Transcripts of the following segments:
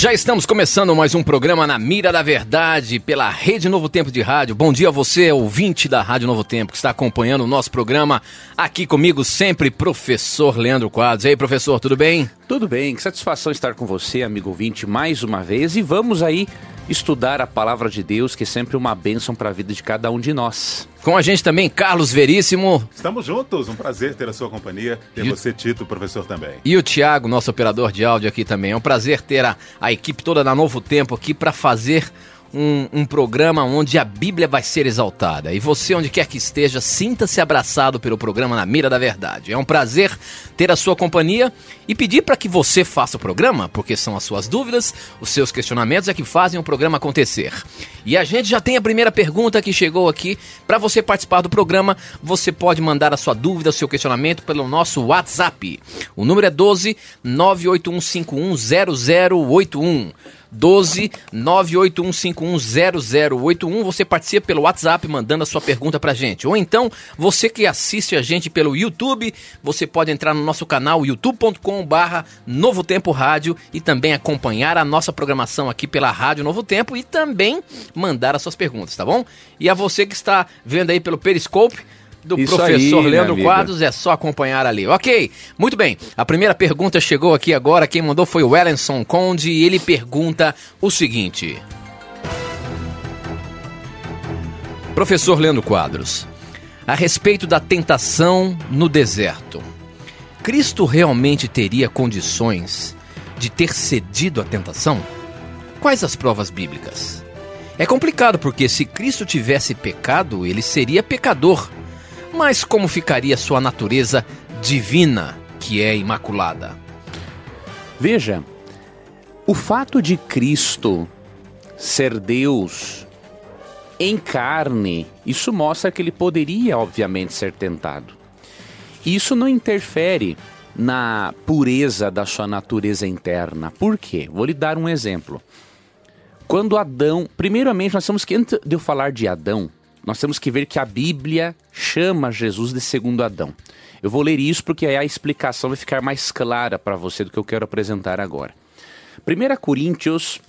Já estamos começando mais um programa na Mira da Verdade pela Rede Novo Tempo de Rádio. Bom dia a você, ouvinte da Rádio Novo Tempo, que está acompanhando o nosso programa. Aqui comigo sempre, professor Leandro Quadros. E aí, professor, tudo bem? Tudo bem, que satisfação estar com você, amigo ouvinte, mais uma vez. E vamos aí estudar a palavra de Deus, que é sempre uma bênção para a vida de cada um de nós. Com a gente também, Carlos Veríssimo. Estamos juntos, um prazer ter a sua companhia, ter e você, Tito, professor também. E o Tiago, nosso operador de áudio aqui também. É um prazer ter a, a equipe toda da Novo Tempo aqui para fazer um, um, programa onde a Bíblia vai ser exaltada. E você, onde quer que esteja, sinta-se abraçado pelo programa Na Mira da Verdade. É um prazer ter a sua companhia e pedir para que você faça o programa, porque são as suas dúvidas, os seus questionamentos é que fazem o programa acontecer. E a gente já tem a primeira pergunta que chegou aqui. Para você participar do programa, você pode mandar a sua dúvida, o seu questionamento pelo nosso WhatsApp. O número é 12 981510081. 12 981510081. Você participa pelo WhatsApp mandando a sua pergunta pra gente. Ou então, você que assiste a gente pelo YouTube, você pode entrar no nosso canal youtube.com/barra Novo Tempo Rádio e também acompanhar a nossa programação aqui pela Rádio Novo Tempo e também mandar as suas perguntas, tá bom? E a você que está vendo aí pelo Periscope, do Isso professor aí, Leandro Quadros, é só acompanhar ali. Ok, muito bem. A primeira pergunta chegou aqui agora. Quem mandou foi o Ellenson Conde e ele pergunta o seguinte: Professor Leandro Quadros, a respeito da tentação no deserto, Cristo realmente teria condições de ter cedido à tentação? Quais as provas bíblicas? É complicado porque se Cristo tivesse pecado, ele seria pecador mas como ficaria sua natureza divina, que é imaculada? Veja, o fato de Cristo ser Deus em carne, isso mostra que ele poderia, obviamente, ser tentado. Isso não interfere na pureza da sua natureza interna. Por quê? Vou lhe dar um exemplo. Quando Adão, primeiramente nós temos que antes de eu falar de Adão, nós temos que ver que a Bíblia chama Jesus de segundo Adão. Eu vou ler isso porque aí a explicação vai ficar mais clara para você do que eu quero apresentar agora. 1 Coríntios,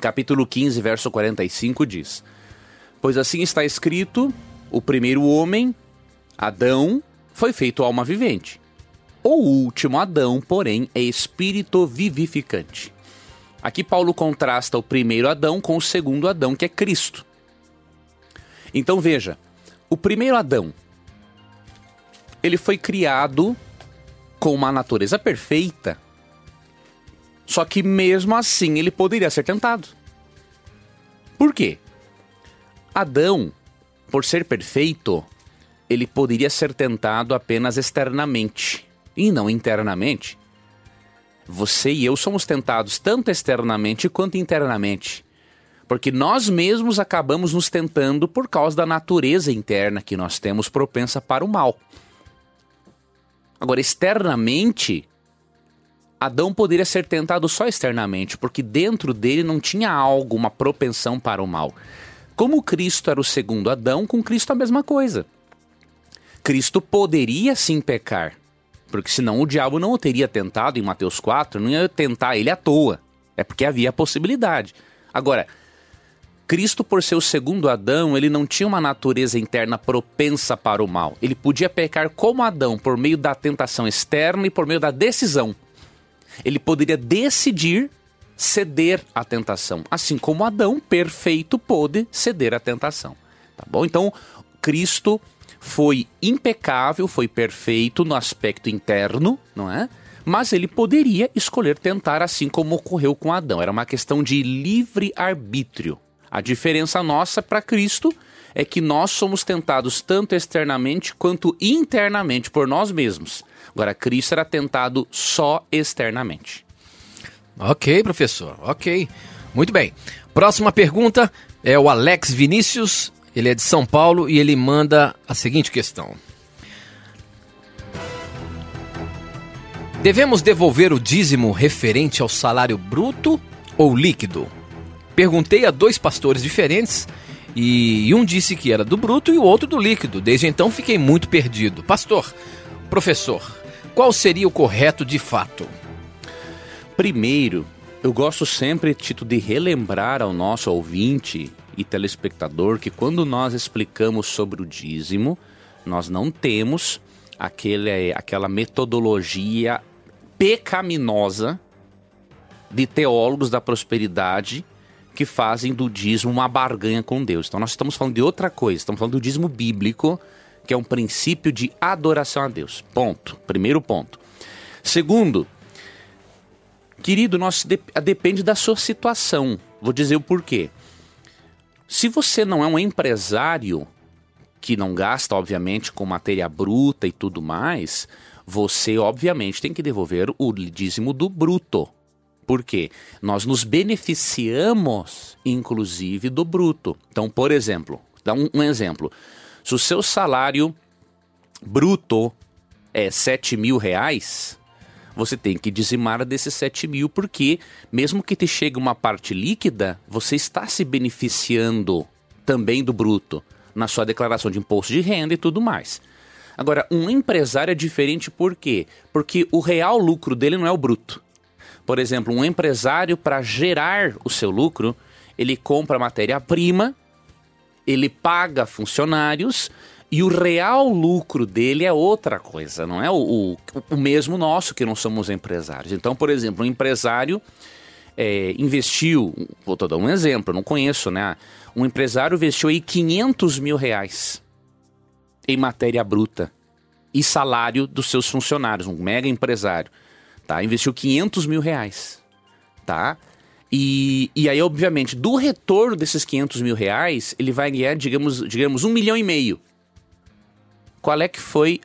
capítulo 15, verso 45 diz: Pois assim está escrito: o primeiro homem, Adão, foi feito alma vivente. O último Adão, porém, é espírito vivificante. Aqui Paulo contrasta o primeiro Adão com o segundo Adão, que é Cristo. Então veja, o primeiro Adão, ele foi criado com uma natureza perfeita. Só que mesmo assim ele poderia ser tentado. Por quê? Adão, por ser perfeito, ele poderia ser tentado apenas externamente e não internamente. Você e eu somos tentados tanto externamente quanto internamente. Porque nós mesmos acabamos nos tentando por causa da natureza interna que nós temos propensa para o mal. Agora, externamente, Adão poderia ser tentado só externamente, porque dentro dele não tinha algo, uma propensão para o mal. Como Cristo era o segundo Adão, com Cristo a mesma coisa. Cristo poderia sim pecar, porque senão o diabo não o teria tentado em Mateus 4, não ia tentar ele à toa. É porque havia a possibilidade. Agora, Cristo, por ser o segundo Adão, ele não tinha uma natureza interna propensa para o mal. Ele podia pecar como Adão por meio da tentação externa e por meio da decisão. Ele poderia decidir ceder à tentação, assim como Adão, perfeito, pôde ceder à tentação. Tá bom? Então, Cristo foi impecável, foi perfeito no aspecto interno, não é? Mas ele poderia escolher tentar assim como ocorreu com Adão. Era uma questão de livre arbítrio. A diferença nossa para Cristo é que nós somos tentados tanto externamente quanto internamente por nós mesmos. Agora, Cristo era tentado só externamente. Ok, professor, ok. Muito bem. Próxima pergunta é o Alex Vinícius. Ele é de São Paulo e ele manda a seguinte questão: Devemos devolver o dízimo referente ao salário bruto ou líquido? Perguntei a dois pastores diferentes e um disse que era do bruto e o outro do líquido. Desde então fiquei muito perdido. Pastor, professor, qual seria o correto de fato? Primeiro, eu gosto sempre, Tito, de relembrar ao nosso ouvinte e telespectador que quando nós explicamos sobre o dízimo, nós não temos aquele, aquela metodologia pecaminosa de teólogos da prosperidade que fazem do dízimo uma barganha com Deus. Então nós estamos falando de outra coisa, estamos falando do dízimo bíblico, que é um princípio de adoração a Deus. Ponto. Primeiro ponto. Segundo, querido, nós de, depende da sua situação. Vou dizer o porquê. Se você não é um empresário que não gasta, obviamente, com matéria bruta e tudo mais, você, obviamente, tem que devolver o dízimo do bruto. Por quê? Nós nos beneficiamos, inclusive, do bruto. Então, por exemplo, dá um, um exemplo. Se o seu salário bruto é 7 mil reais, você tem que dizimar desses 7 mil, porque mesmo que te chegue uma parte líquida, você está se beneficiando também do bruto na sua declaração de imposto de renda e tudo mais. Agora, um empresário é diferente por quê? Porque o real lucro dele não é o bruto. Por exemplo, um empresário, para gerar o seu lucro, ele compra matéria-prima, ele paga funcionários e o real lucro dele é outra coisa, não é o, o, o mesmo nosso que não somos empresários. Então, por exemplo, um empresário é, investiu, vou dar um exemplo, não conheço, né? Um empresário investiu aí 500 mil reais em matéria bruta e salário dos seus funcionários, um mega empresário tá? Investiu 500 mil reais, tá? E, e aí, obviamente, do retorno desses 500 mil reais, ele vai ganhar, digamos, digamos, um milhão e meio. Qual é que foi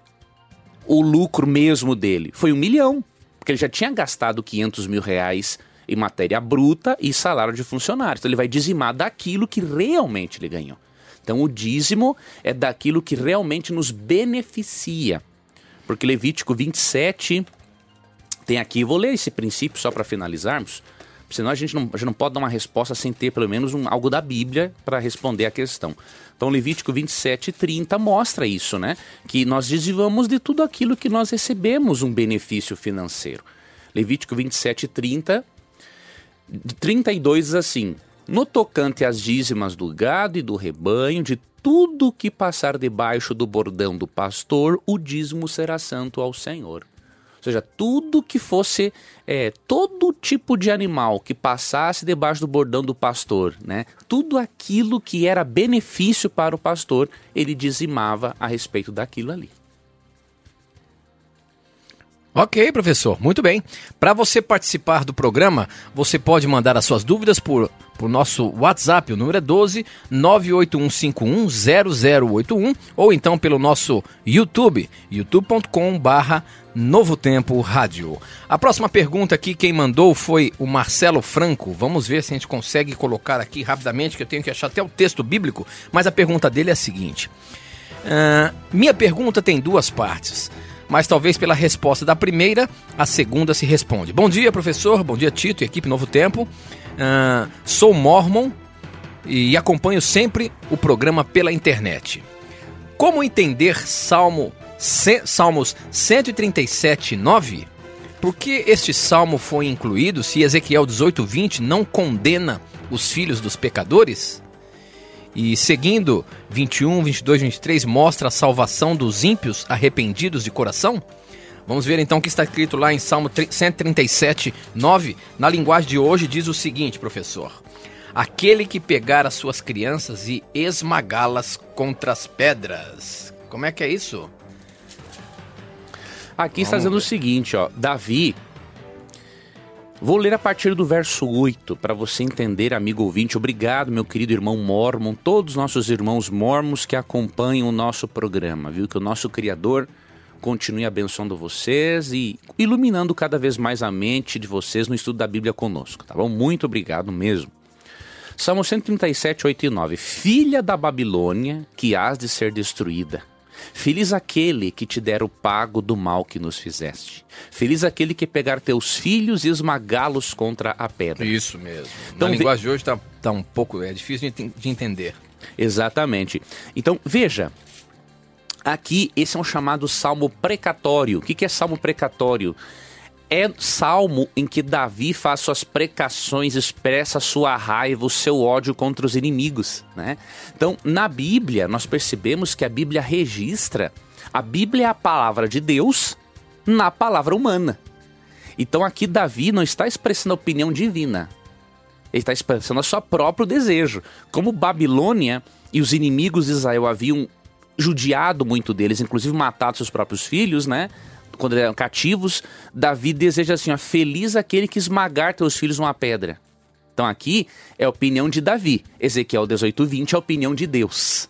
o lucro mesmo dele? Foi um milhão, porque ele já tinha gastado 500 mil reais em matéria bruta e salário de funcionários. Então ele vai dizimar daquilo que realmente ele ganhou. Então o dízimo é daquilo que realmente nos beneficia. Porque Levítico 27, tem aqui, vou ler esse princípio só para finalizarmos, senão a gente, não, a gente não pode dar uma resposta sem ter pelo menos um, algo da Bíblia para responder a questão. Então, Levítico 27, 30 mostra isso, né? Que nós desviamos de tudo aquilo que nós recebemos um benefício financeiro. Levítico 27, 30, 32 diz assim: No tocante às dízimas do gado e do rebanho, de tudo que passar debaixo do bordão do pastor, o dízimo será santo ao Senhor seja, tudo que fosse, é, todo tipo de animal que passasse debaixo do bordão do pastor, né? Tudo aquilo que era benefício para o pastor, ele dizimava a respeito daquilo ali. Ok, professor, muito bem. Para você participar do programa, você pode mandar as suas dúvidas por, por nosso WhatsApp, o número é 12 981510081, ou então pelo nosso YouTube, youtube.com/barra Novo Tempo Rádio. A próxima pergunta aqui, quem mandou foi o Marcelo Franco. Vamos ver se a gente consegue colocar aqui rapidamente, que eu tenho que achar até o texto bíblico, mas a pergunta dele é a seguinte. Uh, minha pergunta tem duas partes mas talvez pela resposta da primeira, a segunda se responde. Bom dia, professor. Bom dia, Tito e equipe Novo Tempo. Uh, sou mormon e acompanho sempre o programa pela internet. Como entender Salmo, Salmos 137, 9? Por que este salmo foi incluído se Ezequiel 18, 20 não condena os filhos dos pecadores? E seguindo 21, 22, 23 mostra a salvação dos ímpios arrependidos de coração? Vamos ver então o que está escrito lá em Salmo 137, 9. Na linguagem de hoje diz o seguinte, professor: Aquele que pegar as suas crianças e esmagá-las contra as pedras. Como é que é isso? Aqui Vamos está dizendo ver. o seguinte, ó, Davi Vou ler a partir do verso 8 para você entender, amigo ouvinte. Obrigado, meu querido irmão Mormon, todos os nossos irmãos mormons que acompanham o nosso programa, viu? Que o nosso Criador continue abençoando vocês e iluminando cada vez mais a mente de vocês no estudo da Bíblia conosco, tá bom? Muito obrigado mesmo. Salmo 137, 8 e 9. Filha da Babilônia, que has de ser destruída. Feliz aquele que te der o pago do mal que nos fizeste. Feliz aquele que pegar teus filhos e esmagá-los contra a pedra. Isso mesmo. Então, Na ve- linguagem de hoje tá, tá um pouco. É difícil de, de entender. Exatamente. Então, veja. Aqui, esse é um chamado salmo precatório. O que que é salmo precatório? É salmo em que Davi faz suas precações, expressa sua raiva, o seu ódio contra os inimigos. Né? Então, na Bíblia, nós percebemos que a Bíblia registra. A Bíblia é a palavra de Deus na palavra humana. Então, aqui, Davi não está expressando a opinião divina. Ele está expressando o seu próprio desejo. Como Babilônia e os inimigos de Israel haviam judiado muito deles, inclusive matado seus próprios filhos, né? Quando eram cativos, Davi deseja assim: ó, feliz aquele que esmagar teus filhos numa pedra. Então aqui é a opinião de Davi. Ezequiel 18, 20 é a opinião de Deus.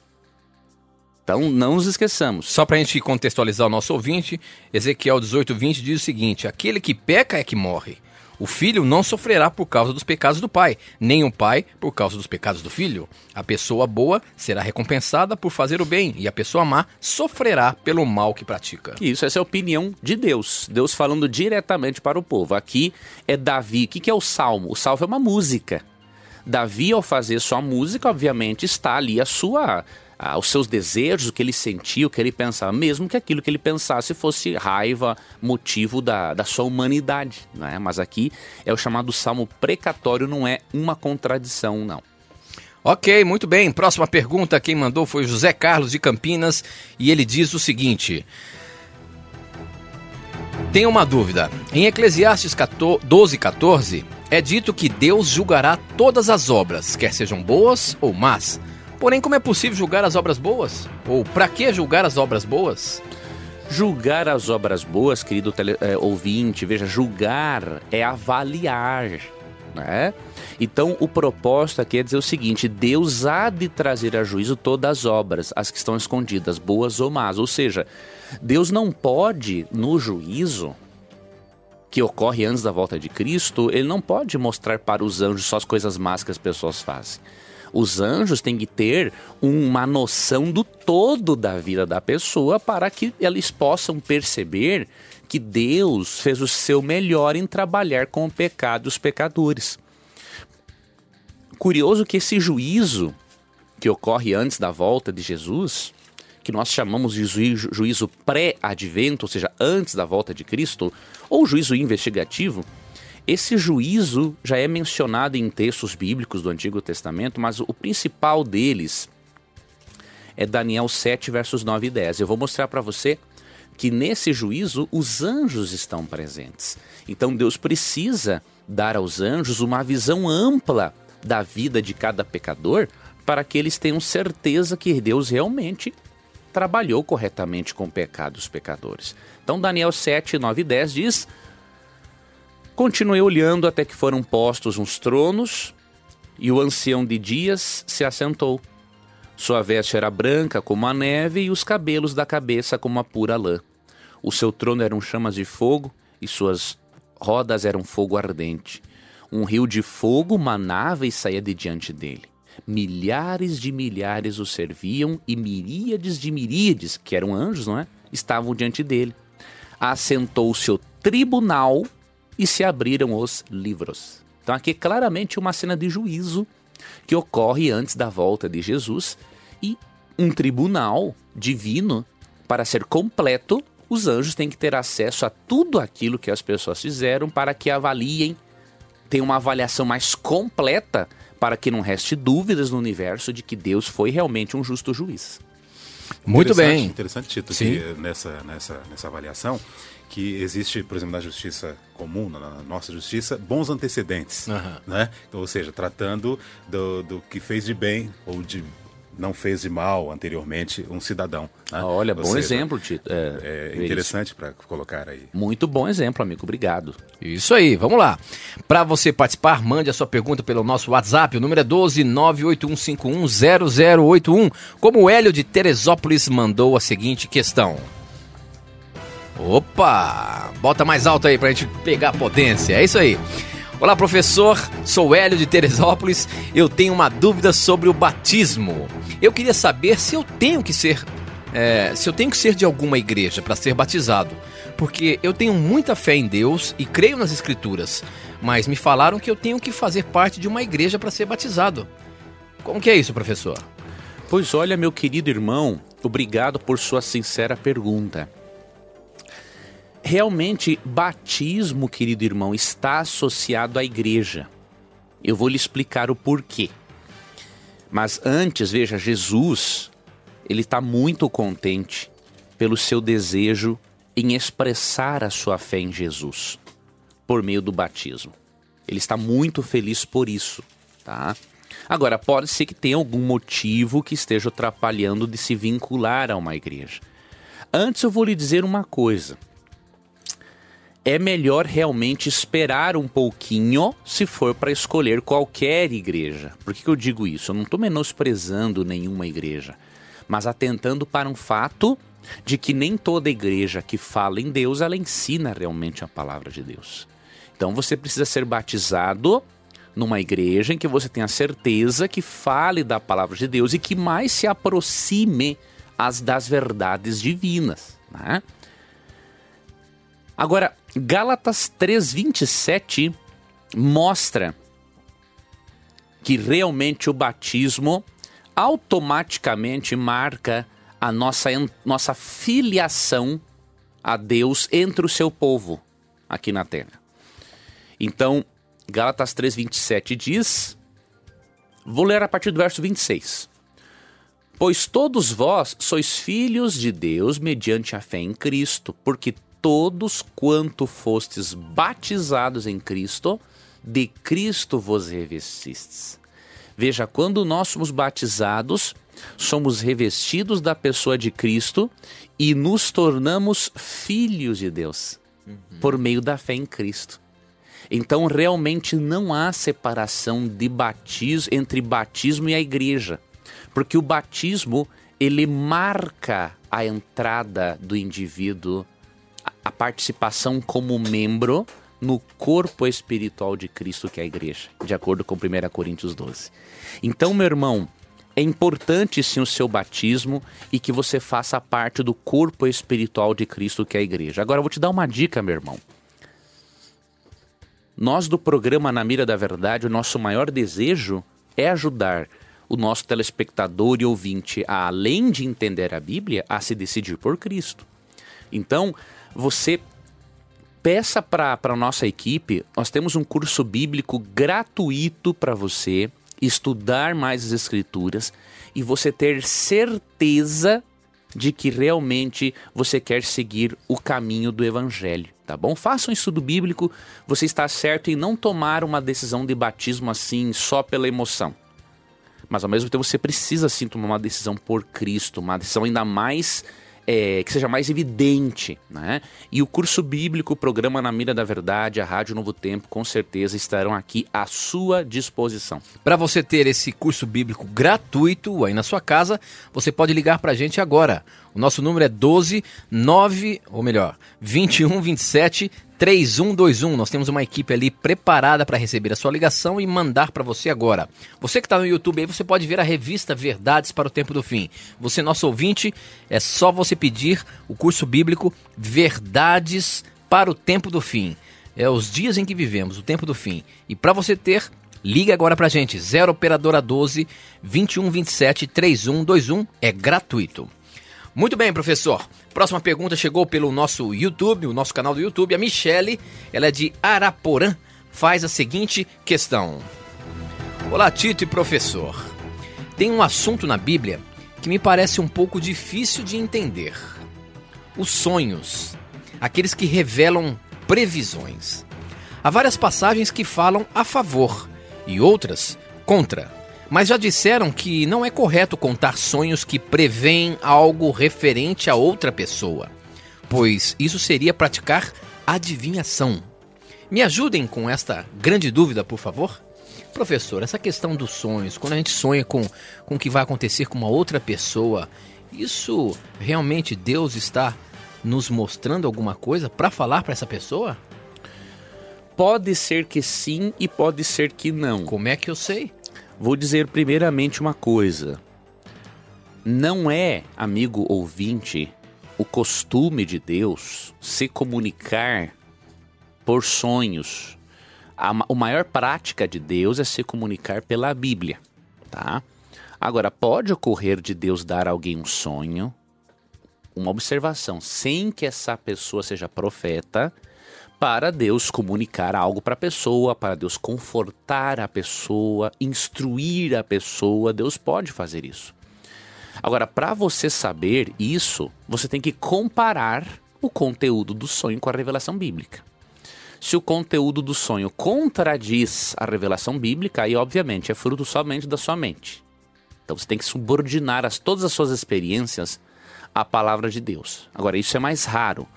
Então não nos esqueçamos. Só pra gente contextualizar o nosso ouvinte, Ezequiel 18, 20 diz o seguinte: Aquele que peca é que morre. O filho não sofrerá por causa dos pecados do pai, nem o pai por causa dos pecados do filho. A pessoa boa será recompensada por fazer o bem, e a pessoa má sofrerá pelo mal que pratica. Isso, essa é a opinião de Deus. Deus falando diretamente para o povo. Aqui é Davi. O que é o salmo? O salmo é uma música. Davi, ao fazer sua música, obviamente está ali a sua, a- os seus desejos, o que ele sentia, o que ele pensava, mesmo que aquilo que ele pensasse fosse raiva, motivo da, da sua humanidade. Né? Mas aqui é o chamado salmo precatório, não é uma contradição, não. Ok, muito bem. Próxima pergunta, quem mandou foi José Carlos de Campinas e ele diz o seguinte: Tenho uma dúvida. Em Eclesiastes 14 12, 14, é dito que Deus julgará todas as obras, quer sejam boas ou más. Porém, como é possível julgar as obras boas? Ou para que julgar as obras boas? Julgar as obras boas, querido tele- eh, ouvinte, veja, julgar é avaliar, né? Então, o propósito aqui é dizer o seguinte: Deus há de trazer a juízo todas as obras, as que estão escondidas, boas ou más. Ou seja, Deus não pode, no juízo que ocorre antes da volta de Cristo, ele não pode mostrar para os anjos só as coisas más que as pessoas fazem. Os anjos têm que ter uma noção do todo da vida da pessoa para que eles possam perceber que Deus fez o seu melhor em trabalhar com o pecado e os pecadores. Curioso que esse juízo que ocorre antes da volta de Jesus, que nós chamamos de juízo, juízo pré-advento, ou seja, antes da volta de Cristo, ou juízo investigativo, esse juízo já é mencionado em textos bíblicos do Antigo Testamento, mas o principal deles é Daniel 7, versos 9 e 10. Eu vou mostrar para você que nesse juízo os anjos estão presentes. Então Deus precisa dar aos anjos uma visão ampla da vida de cada pecador para que eles tenham certeza que Deus realmente trabalhou corretamente com o pecado dos pecadores. Então Daniel 7, 9 e 10 diz: Continuei olhando até que foram postos uns tronos, e o ancião de dias se assentou. Sua veste era branca como a neve e os cabelos da cabeça como a pura lã. O seu trono eram chamas de fogo e suas rodas eram fogo ardente. Um rio de fogo manava e saía de diante dele. Milhares de milhares o serviam e miríades de miríades, que eram anjos, não é? Estavam diante dele. Assentou-se o tribunal e se abriram os livros. Então aqui é claramente uma cena de juízo que ocorre antes da volta de Jesus e um tribunal divino para ser completo, os anjos têm que ter acesso a tudo aquilo que as pessoas fizeram para que avaliem, tenham uma avaliação mais completa para que não reste dúvidas no universo de que Deus foi realmente um justo juiz. Muito Interessante- bem. Interessante, Tito, Sim. que nessa, nessa, nessa avaliação, que existe, por exemplo, na justiça comum, na nossa justiça, bons antecedentes. Aham. Né? Então, ou seja, tratando do, do que fez de bem ou de não fez de mal anteriormente um cidadão. né? Olha, Ou bom seja, exemplo, Tito. É, É isso. interessante para colocar aí. Muito bom exemplo, amigo. Obrigado. Isso aí, vamos lá. Para você participar, mande a sua pergunta pelo nosso WhatsApp. O número é 12 981510081. Como o Hélio de Teresópolis mandou a seguinte questão. Opa! Bota mais alto aí pra gente pegar potência. É isso aí. Olá, professor. Sou Hélio de Teresópolis. Eu tenho uma dúvida sobre o batismo. Eu queria saber se eu tenho que ser, é, se eu tenho que ser de alguma igreja para ser batizado, porque eu tenho muita fé em Deus e creio nas Escrituras, mas me falaram que eu tenho que fazer parte de uma igreja para ser batizado. Como que é isso, professor? Pois olha, meu querido irmão, obrigado por sua sincera pergunta. Realmente, batismo, querido irmão, está associado à igreja. Eu vou lhe explicar o porquê. Mas antes, veja, Jesus, ele está muito contente pelo seu desejo em expressar a sua fé em Jesus por meio do batismo. Ele está muito feliz por isso, tá? Agora, pode ser que tenha algum motivo que esteja atrapalhando de se vincular a uma igreja. Antes eu vou lhe dizer uma coisa é melhor realmente esperar um pouquinho se for para escolher qualquer igreja. Por que, que eu digo isso? Eu não estou menosprezando nenhuma igreja, mas atentando para um fato de que nem toda igreja que fala em Deus ela ensina realmente a palavra de Deus. Então você precisa ser batizado numa igreja em que você tenha certeza que fale da palavra de Deus e que mais se aproxime as das verdades divinas. Né? Agora, Gálatas 3:27 mostra que realmente o batismo automaticamente marca a nossa, nossa filiação a Deus entre o seu povo aqui na terra. Então, Gálatas 3:27 diz: Vou ler a partir do verso 26. Pois todos vós sois filhos de Deus mediante a fé em Cristo, porque todos quanto fostes batizados em Cristo, de Cristo vos revestistes. Veja, quando nós somos batizados, somos revestidos da pessoa de Cristo e nos tornamos filhos de Deus uhum. por meio da fé em Cristo. Então, realmente não há separação de batismo entre batismo e a igreja, porque o batismo ele marca a entrada do indivíduo a participação como membro no corpo espiritual de Cristo, que é a igreja, de acordo com 1 Coríntios 12. Então, meu irmão, é importante sim o seu batismo e que você faça parte do corpo espiritual de Cristo, que é a igreja. Agora, eu vou te dar uma dica, meu irmão. Nós do programa Na Mira da Verdade, o nosso maior desejo é ajudar o nosso telespectador e ouvinte a, além de entender a Bíblia, a se decidir por Cristo. Então, você peça para a nossa equipe, nós temos um curso bíblico gratuito para você estudar mais as escrituras e você ter certeza de que realmente você quer seguir o caminho do evangelho, tá bom? Faça um estudo bíblico, você está certo em não tomar uma decisão de batismo assim só pela emoção. Mas ao mesmo tempo você precisa sim tomar uma decisão por Cristo, uma decisão ainda mais é, que seja mais evidente, né? E o curso bíblico, o programa Na Mira da Verdade, a Rádio Novo Tempo, com certeza estarão aqui à sua disposição. Para você ter esse curso bíblico gratuito aí na sua casa, você pode ligar para a gente agora. O nosso número é 12 9, ou melhor, 21 27 3121. Nós temos uma equipe ali preparada para receber a sua ligação e mandar para você agora. Você que está no YouTube aí, você pode ver a revista Verdades para o Tempo do Fim. Você, nosso ouvinte, é só você pedir o curso bíblico Verdades para o Tempo do Fim. É os dias em que vivemos, o tempo do fim. E para você ter, ligue agora para a gente. 0 Operadora 12 2127 3121. É gratuito. Muito bem, professor. Próxima pergunta chegou pelo nosso YouTube, o nosso canal do YouTube. A Michele, ela é de Araporã, faz a seguinte questão. Olá, Tito e professor. Tem um assunto na Bíblia que me parece um pouco difícil de entender. Os sonhos, aqueles que revelam previsões. Há várias passagens que falam a favor e outras contra. Mas já disseram que não é correto contar sonhos que preveem algo referente a outra pessoa, pois isso seria praticar adivinhação. Me ajudem com esta grande dúvida, por favor? Professor, essa questão dos sonhos, quando a gente sonha com, com o que vai acontecer com uma outra pessoa, isso realmente Deus está nos mostrando alguma coisa para falar para essa pessoa? Pode ser que sim e pode ser que não. Como é que eu sei? Vou dizer primeiramente uma coisa. Não é, amigo ouvinte, o costume de Deus se comunicar por sonhos. A, a maior prática de Deus é se comunicar pela Bíblia, tá? Agora, pode ocorrer de Deus dar a alguém um sonho, uma observação, sem que essa pessoa seja profeta, para Deus comunicar algo para a pessoa, para Deus confortar a pessoa, instruir a pessoa. Deus pode fazer isso. Agora, para você saber isso, você tem que comparar o conteúdo do sonho com a revelação bíblica. Se o conteúdo do sonho contradiz a revelação bíblica, aí obviamente é fruto somente da sua mente. Então você tem que subordinar as, todas as suas experiências à palavra de Deus. Agora, isso é mais raro.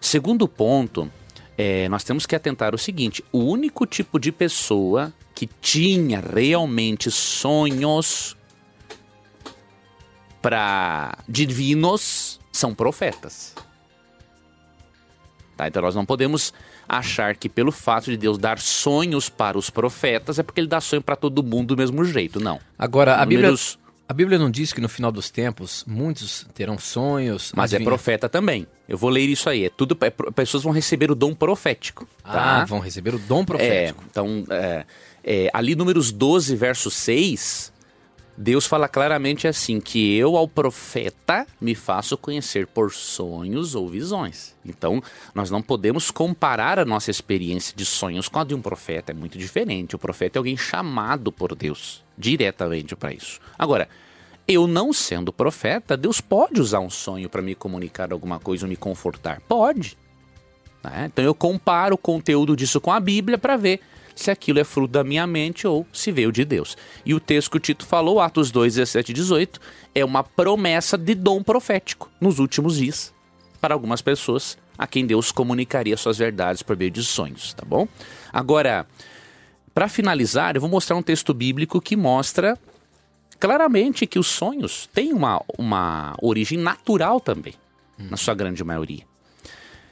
Segundo ponto, é, nós temos que atentar o seguinte: o único tipo de pessoa que tinha realmente sonhos para divinos são profetas. Tá? Então nós não podemos achar que pelo fato de Deus dar sonhos para os profetas é porque ele dá sonho para todo mundo do mesmo jeito. Não. Agora, a Bíblia, a Bíblia não diz que no final dos tempos muitos terão sonhos. Mas é adivinha- profeta também. Eu vou ler isso aí. É tudo. é pessoas vão receber o dom profético. Ah, tá? vão receber o dom É, profético. então, é, é, ali números 12, verso 6, Deus fala claramente assim: que eu ao profeta me faço conhecer por sonhos ou visões. Então, nós não podemos comparar a nossa experiência de sonhos com a de um profeta, é muito diferente. O profeta é alguém chamado por Deus diretamente para isso. Agora, eu não sendo profeta, Deus pode usar um sonho para me comunicar alguma coisa ou me confortar? Pode. né? Então eu comparo o conteúdo disso com a Bíblia para ver se aquilo é fruto da minha mente ou se veio de Deus. E o texto que o Tito falou, Atos 2, 17 e 18, é uma promessa de dom profético nos últimos dias para algumas pessoas a quem Deus comunicaria suas verdades por meio de sonhos, tá bom? Agora, para finalizar, eu vou mostrar um texto bíblico que mostra claramente que os sonhos têm uma, uma origem natural também, na sua grande maioria.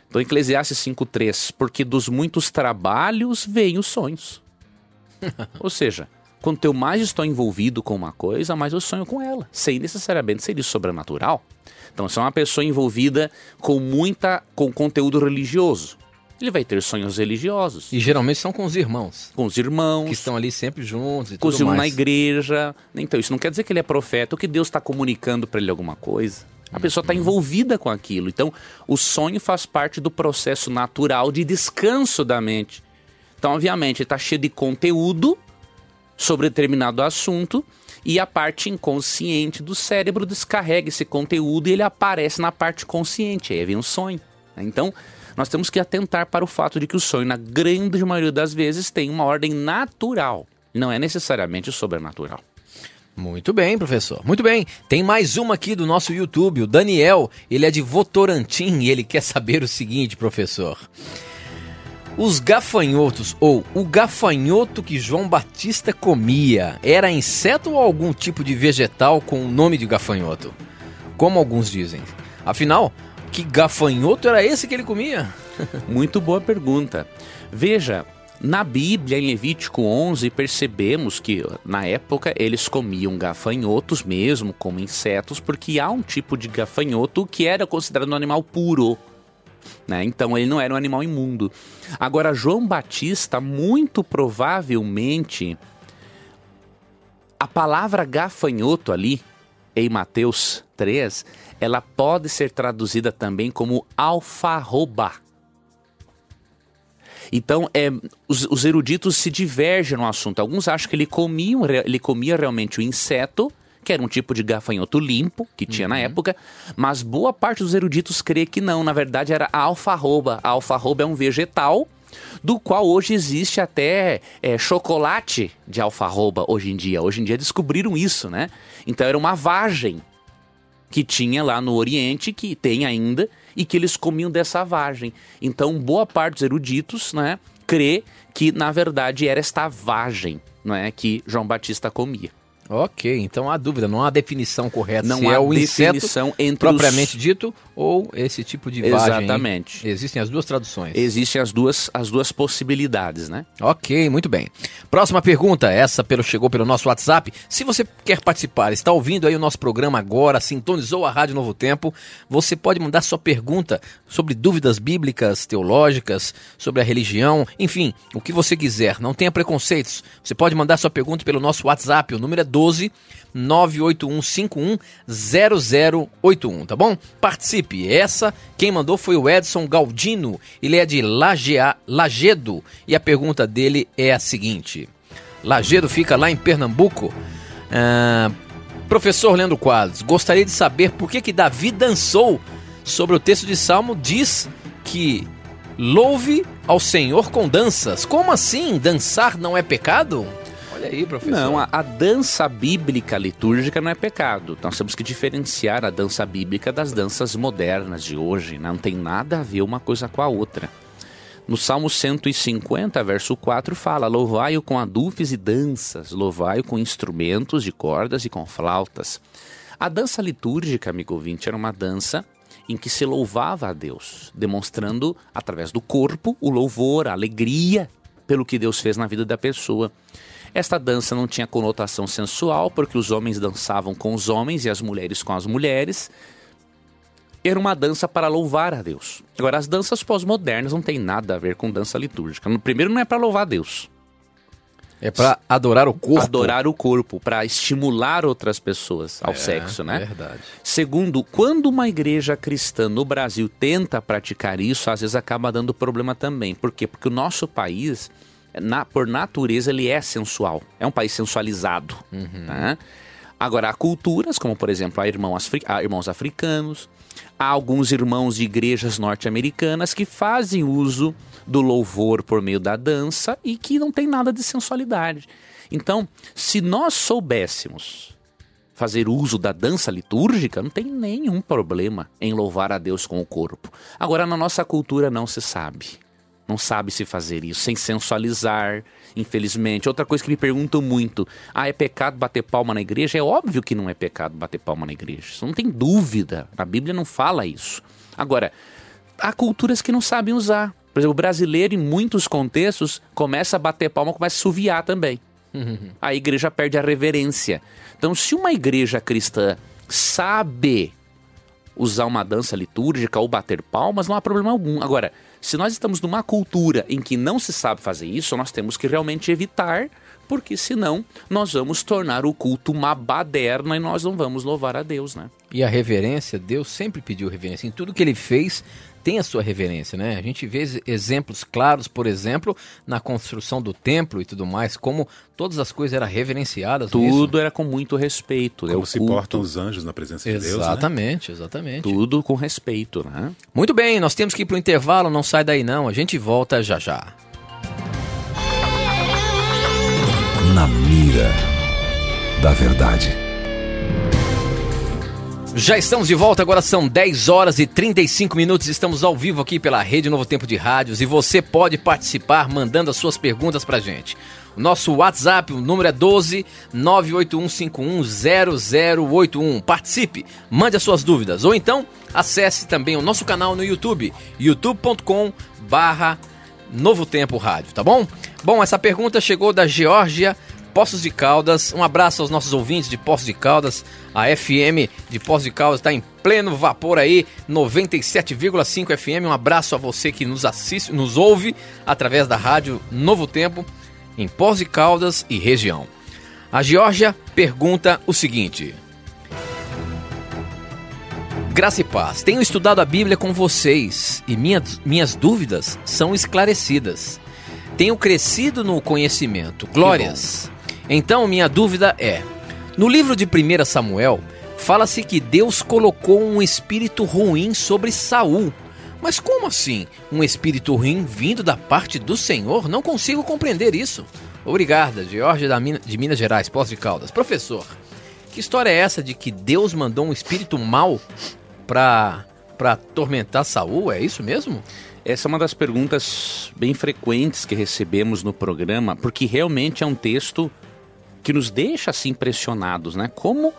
Então, Eclesiastes 5,3, porque dos muitos trabalhos vêm os sonhos. Ou seja, quanto eu mais estou envolvido com uma coisa, mais eu sonho com ela, sem necessariamente ser isso sobrenatural. Então, se é uma pessoa envolvida com muita com conteúdo religioso, ele vai ter sonhos religiosos, E geralmente são com os irmãos, com os irmãos, que estão ali sempre juntos e com os tudo irmãos na mais. igreja. Então, isso não quer dizer que ele é profeta ou que Deus está comunicando para ele alguma coisa. A pessoa está envolvida com aquilo. Então, o sonho faz parte do processo natural de descanso da mente. Então, obviamente, está cheio de conteúdo sobre determinado assunto e a parte inconsciente do cérebro descarrega esse conteúdo e ele aparece na parte consciente. Aí vem o sonho. Né? Então, nós temos que atentar para o fato de que o sonho, na grande maioria das vezes, tem uma ordem natural. Não é necessariamente sobrenatural. Muito bem, professor. Muito bem. Tem mais uma aqui do nosso YouTube. O Daniel, ele é de Votorantim e ele quer saber o seguinte, professor. Os gafanhotos, ou o gafanhoto que João Batista comia, era inseto ou algum tipo de vegetal com o nome de gafanhoto? Como alguns dizem. Afinal, que gafanhoto era esse que ele comia? Muito boa pergunta. Veja, na Bíblia, em Levítico 11, percebemos que na época eles comiam gafanhotos mesmo, como insetos, porque há um tipo de gafanhoto que era considerado um animal puro. Né? Então ele não era um animal imundo. Agora, João Batista, muito provavelmente, a palavra gafanhoto ali, em Mateus 3, ela pode ser traduzida também como alfarroba. Então, é, os, os eruditos se divergem no assunto. Alguns acham que ele comia, ele comia realmente o inseto, que era um tipo de gafanhoto limpo que tinha na época, mas boa parte dos eruditos crê que não. Na verdade, era a alfarroba. A alfarroba é um vegetal do qual hoje existe até é, chocolate de alfarroba hoje em dia. Hoje em dia descobriram isso, né? Então era uma vagem que tinha lá no Oriente, que tem ainda, e que eles comiam dessa vagem. Então, boa parte dos eruditos, né, crê que na verdade era esta vagem, não é, que João Batista comia. Ok, então há dúvida, não há definição correta Não se há é o definição inseto entre propriamente os... dito ou esse tipo de vagem. hein? Exatamente. Existem as duas traduções. Existem as duas, as duas possibilidades, né? Ok, muito bem. Próxima pergunta, essa pelo, chegou pelo nosso WhatsApp. Se você quer participar, está ouvindo aí o nosso programa agora, sintonizou a Rádio Novo Tempo, você pode mandar sua pergunta sobre dúvidas bíblicas, teológicas, sobre a religião, enfim, o que você quiser. Não tenha preconceitos. Você pode mandar sua pergunta pelo nosso WhatsApp, o número é 12 981510081, tá bom? Participe. Essa, quem mandou foi o Edson Galdino. Ele é de Lagea, Lagedo e a pergunta dele é a seguinte: Lagedo fica lá em Pernambuco. Ah, professor Leandro Quadros, gostaria de saber por que, que Davi dançou sobre o texto de Salmo diz que louve ao Senhor com danças. Como assim? Dançar não é pecado? Olha aí, professor. Não, a, a dança bíblica litúrgica não é pecado. Nós temos que diferenciar a dança bíblica das danças modernas de hoje. Não tem nada a ver uma coisa com a outra. No Salmo 150, verso 4, fala: Louvai-o com adufes e danças, louvai-o com instrumentos de cordas e com flautas. A dança litúrgica, amigo ouvinte, era uma dança em que se louvava a Deus, demonstrando através do corpo o louvor, a alegria pelo que Deus fez na vida da pessoa. Esta dança não tinha conotação sensual, porque os homens dançavam com os homens e as mulheres com as mulheres. Era uma dança para louvar a Deus. Agora, as danças pós-modernas não têm nada a ver com dança litúrgica. No primeiro, não é para louvar a Deus. É pra adorar o corpo. Adorar o corpo, para estimular outras pessoas ao É, sexo, né? Verdade. Segundo, quando uma igreja cristã no Brasil tenta praticar isso, às vezes acaba dando problema também. Por quê? Porque o nosso país, na- por natureza, ele é sensual. É um país sensualizado. né? Agora, há culturas, como por exemplo, há irmãos, afri- há irmãos africanos, há alguns irmãos de igrejas norte-americanas que fazem uso do louvor por meio da dança e que não tem nada de sensualidade. Então, se nós soubéssemos fazer uso da dança litúrgica, não tem nenhum problema em louvar a Deus com o corpo. Agora, na nossa cultura não se sabe. Não sabe se fazer isso, sem sensualizar, infelizmente. Outra coisa que me perguntam muito: ah, é pecado bater palma na igreja? É óbvio que não é pecado bater palma na igreja. Isso não tem dúvida. A Bíblia não fala isso. Agora, há culturas que não sabem usar. Por exemplo, o brasileiro, em muitos contextos, começa a bater palma, começa a suviar também. A igreja perde a reverência. Então, se uma igreja cristã sabe usar uma dança litúrgica ou bater palmas, não há problema algum. Agora, se nós estamos numa cultura em que não se sabe fazer isso, nós temos que realmente evitar, porque senão nós vamos tornar o culto uma baderna e nós não vamos louvar a Deus, né? E a reverência, Deus sempre pediu reverência. Em tudo que ele fez, tem a sua reverência, né? A gente vê ex- exemplos claros, por exemplo, na construção do templo e tudo mais, como todas as coisas eram reverenciadas. Tudo era com muito respeito. é Como o se culto, portam os anjos na presença de Deus, né? Exatamente, exatamente. Tudo com respeito, né? Muito bem, nós temos que ir para o intervalo, não sai daí não, a gente volta já já. Na mira da verdade. Já estamos de volta, agora são 10 horas e 35 minutos. Estamos ao vivo aqui pela Rede Novo Tempo de Rádios e você pode participar mandando as suas perguntas pra gente. Nosso WhatsApp, o número é 12 981510081. Participe, mande as suas dúvidas ou então acesse também o nosso canal no YouTube, youtube.com barra Novo Tempo Rádio, tá bom? Bom, essa pergunta chegou da Geórgia Poços de Caldas. Um abraço aos nossos ouvintes de Poços de Caldas. A FM de Poços de Caldas está em pleno vapor aí, 97,5 FM. Um abraço a você que nos assiste, nos ouve através da rádio Novo Tempo em Poços de Caldas e região. A Geórgia pergunta o seguinte: Graça e paz, tenho estudado a Bíblia com vocês e minhas, minhas dúvidas são esclarecidas. Tenho crescido no conhecimento. Glórias. Então, minha dúvida é: no livro de 1 Samuel, fala-se que Deus colocou um espírito ruim sobre Saul. Mas como assim? Um espírito ruim vindo da parte do Senhor? Não consigo compreender isso. Obrigada, George de Minas Gerais, Poços de Caldas. Professor, que história é essa de que Deus mandou um espírito mau pra, pra atormentar Saul? É isso mesmo? Essa é uma das perguntas bem frequentes que recebemos no programa, porque realmente é um texto que nos deixa assim impressionados, né? Como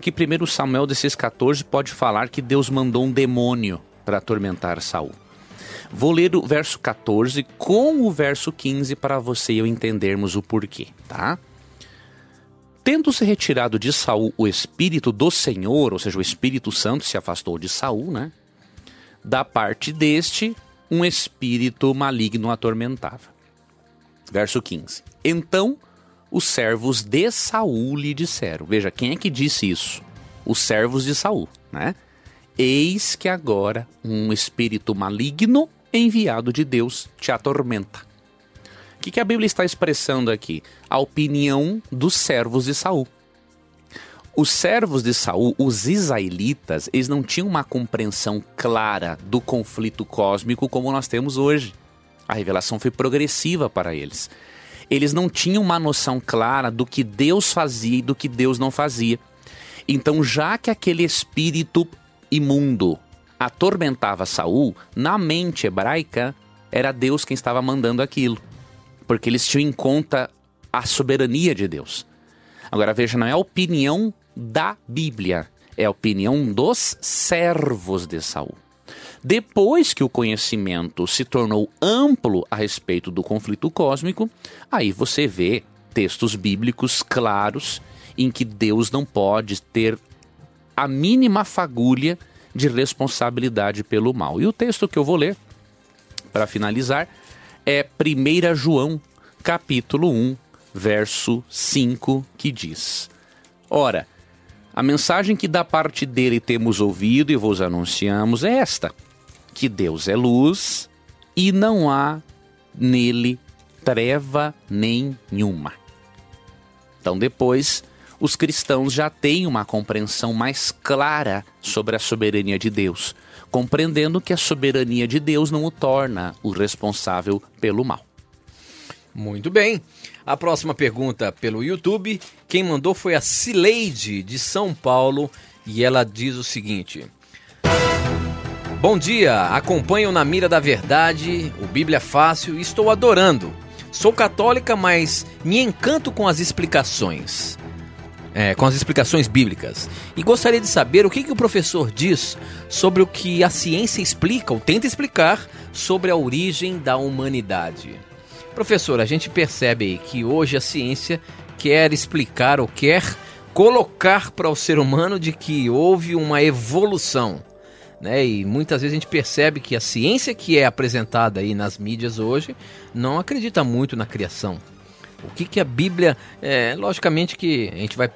que 1 Samuel 16,14 pode falar que Deus mandou um demônio para atormentar Saul? Vou ler o verso 14 com o verso 15 para você e eu entendermos o porquê, tá? Tendo-se retirado de Saul o espírito do Senhor, ou seja, o Espírito Santo se afastou de Saul, né? Da parte deste, um espírito maligno atormentava. Verso 15. Então os servos de Saul lhe disseram. Veja, quem é que disse isso? Os servos de Saul, né? Eis que agora um espírito maligno enviado de Deus te atormenta. O que, que a Bíblia está expressando aqui? A opinião dos servos de Saul. Os servos de Saul, os israelitas, eles não tinham uma compreensão clara do conflito cósmico como nós temos hoje. A revelação foi progressiva para eles. Eles não tinham uma noção clara do que Deus fazia e do que Deus não fazia. Então, já que aquele espírito imundo atormentava Saul, na mente hebraica era Deus quem estava mandando aquilo, porque eles tinham em conta a soberania de Deus. Agora veja, não é a opinião da Bíblia, é a opinião dos servos de Saul. Depois que o conhecimento se tornou amplo a respeito do conflito cósmico, aí você vê textos bíblicos claros em que Deus não pode ter a mínima fagulha de responsabilidade pelo mal. E o texto que eu vou ler, para finalizar, é 1 João, capítulo 1, verso 5, que diz: Ora, a mensagem que da parte dele temos ouvido e vos anunciamos é esta: que Deus é luz e não há nele treva nenhuma. Então, depois os cristãos já têm uma compreensão mais clara sobre a soberania de Deus, compreendendo que a soberania de Deus não o torna o responsável pelo mal. Muito bem. A próxima pergunta pelo YouTube, quem mandou foi a Cileide de São Paulo e ela diz o seguinte: Bom dia, acompanho na mira da verdade, o Bíblia Fácil e estou adorando. Sou católica, mas me encanto com as explicações é, com as explicações bíblicas. E gostaria de saber o que, que o professor diz sobre o que a ciência explica, ou tenta explicar, sobre a origem da humanidade. Professor, a gente percebe aí que hoje a ciência quer explicar ou quer colocar para o ser humano de que houve uma evolução. Né? E muitas vezes a gente percebe que a ciência que é apresentada aí nas mídias hoje não acredita muito na criação. O que, que a Bíblia. É, logicamente que a gente vai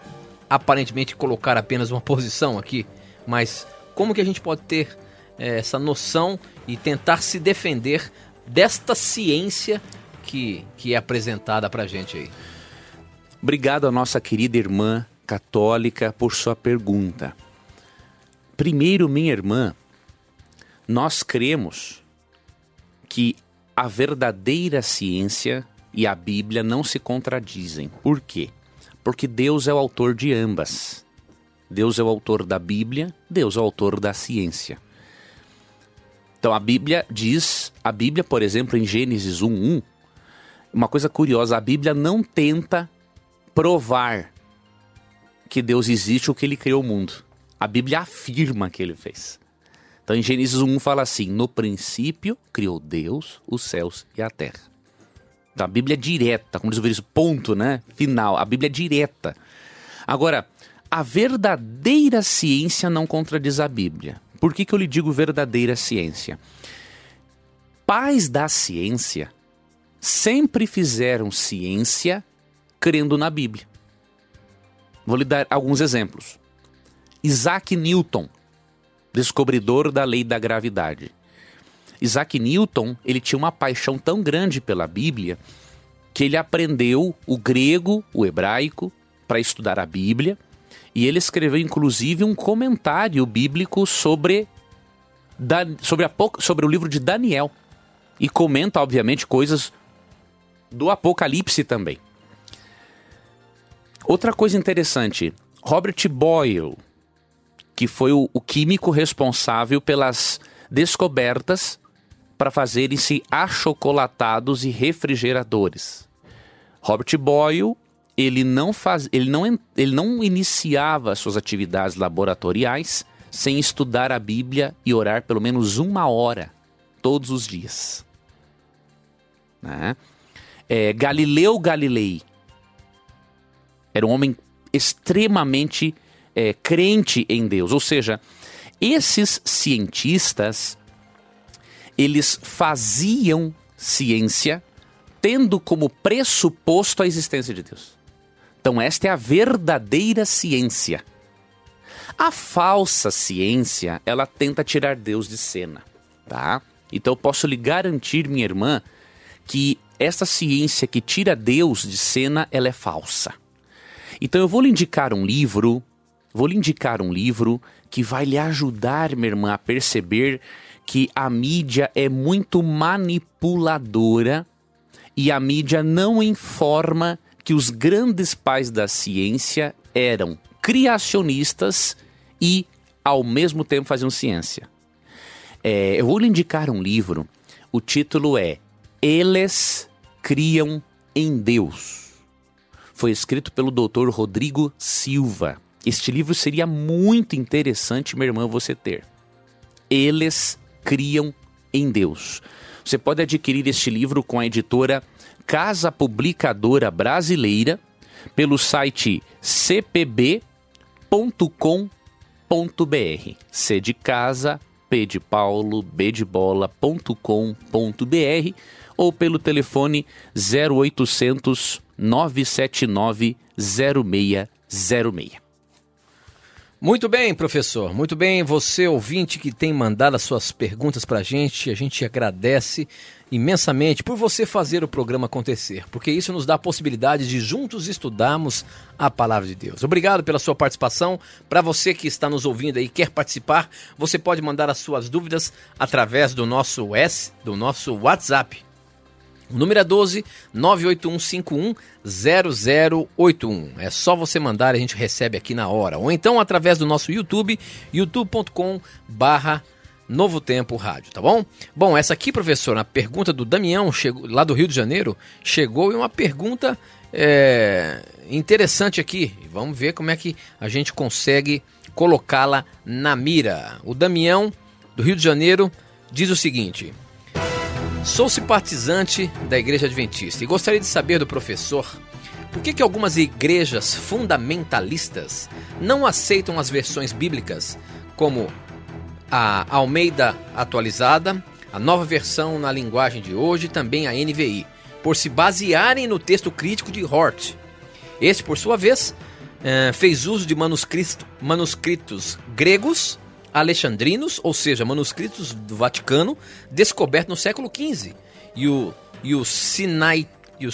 aparentemente colocar apenas uma posição aqui, mas como que a gente pode ter é, essa noção e tentar se defender desta ciência que, que é apresentada para a gente aí? Obrigado a nossa querida irmã católica por sua pergunta. Primeiro, minha irmã, nós cremos que a verdadeira ciência e a Bíblia não se contradizem. Por quê? Porque Deus é o autor de ambas. Deus é o autor da Bíblia, Deus é o autor da ciência. Então a Bíblia diz, a Bíblia, por exemplo, em Gênesis 1:1, uma coisa curiosa, a Bíblia não tenta provar que Deus existe ou que ele criou o mundo. A Bíblia afirma que ele fez. Então em Gênesis 1 fala assim: "No princípio criou Deus os céus e a terra". A Bíblia é direta, como diz o versículo, ponto, né? Final. A Bíblia é direta. Agora, a verdadeira ciência não contradiz a Bíblia. Por que, que eu lhe digo verdadeira ciência? Pais da ciência sempre fizeram ciência crendo na Bíblia. Vou lhe dar alguns exemplos. Isaac Newton, descobridor da lei da gravidade. Isaac Newton, ele tinha uma paixão tão grande pela Bíblia que ele aprendeu o grego, o hebraico, para estudar a Bíblia, e ele escreveu inclusive um comentário bíblico sobre, sobre, a, sobre o livro de Daniel. E comenta, obviamente, coisas do Apocalipse também. Outra coisa interessante, Robert Boyle, que foi o, o químico responsável pelas descobertas para fazerem-se achocolatados e refrigeradores. Robert Boyle ele não faz, ele não, ele não iniciava suas atividades laboratoriais sem estudar a Bíblia e orar pelo menos uma hora todos os dias. Né? É, Galileu Galilei era um homem extremamente é, crente em Deus, ou seja, esses cientistas eles faziam ciência tendo como pressuposto a existência de Deus. Então, esta é a verdadeira ciência. A falsa ciência, ela tenta tirar Deus de cena, tá? Então, eu posso lhe garantir, minha irmã, que essa ciência que tira Deus de cena, ela é falsa. Então, eu vou lhe indicar um livro, vou lhe indicar um livro que vai lhe ajudar, minha irmã, a perceber que a mídia é muito manipuladora e a mídia não informa que os grandes pais da ciência eram criacionistas e, ao mesmo tempo, faziam ciência. É, eu vou lhe indicar um livro, o título é Eles Criam em Deus. Foi escrito pelo Dr. Rodrigo Silva. Este livro seria muito interessante, minha irmã, você ter. Eles criam em Deus. Você pode adquirir este livro com a editora Casa Publicadora Brasileira pelo site cpb.com.br. C de casa, P de Paulo, B de bola.com.br ou pelo telefone 0800 979 0606. Muito bem, professor. Muito bem. Você, ouvinte, que tem mandado as suas perguntas para a gente, a gente agradece imensamente por você fazer o programa acontecer, porque isso nos dá a possibilidade de juntos estudarmos a palavra de Deus. Obrigado pela sua participação. Para você que está nos ouvindo e quer participar, você pode mandar as suas dúvidas através do nosso S, do nosso WhatsApp. O número é 12 98151 0081. É só você mandar, a gente recebe aqui na hora. Ou então através do nosso YouTube, youtube.com barra Novo Tempo Rádio, tá bom? Bom, essa aqui, professor, na pergunta do Damião, chegou, lá do Rio de Janeiro, chegou e uma pergunta é, interessante aqui. Vamos ver como é que a gente consegue colocá-la na mira. O Damião, do Rio de Janeiro, diz o seguinte... Sou simpatizante da Igreja Adventista e gostaria de saber do professor por que, que algumas igrejas fundamentalistas não aceitam as versões bíblicas, como a Almeida atualizada, a nova versão na linguagem de hoje e também a NVI, por se basearem no texto crítico de Hort. Este, por sua vez, eh, fez uso de manuscrito, manuscritos gregos alexandrinos, ou seja, manuscritos do Vaticano, descobertos no século XV. E o, e o Sinai. E o,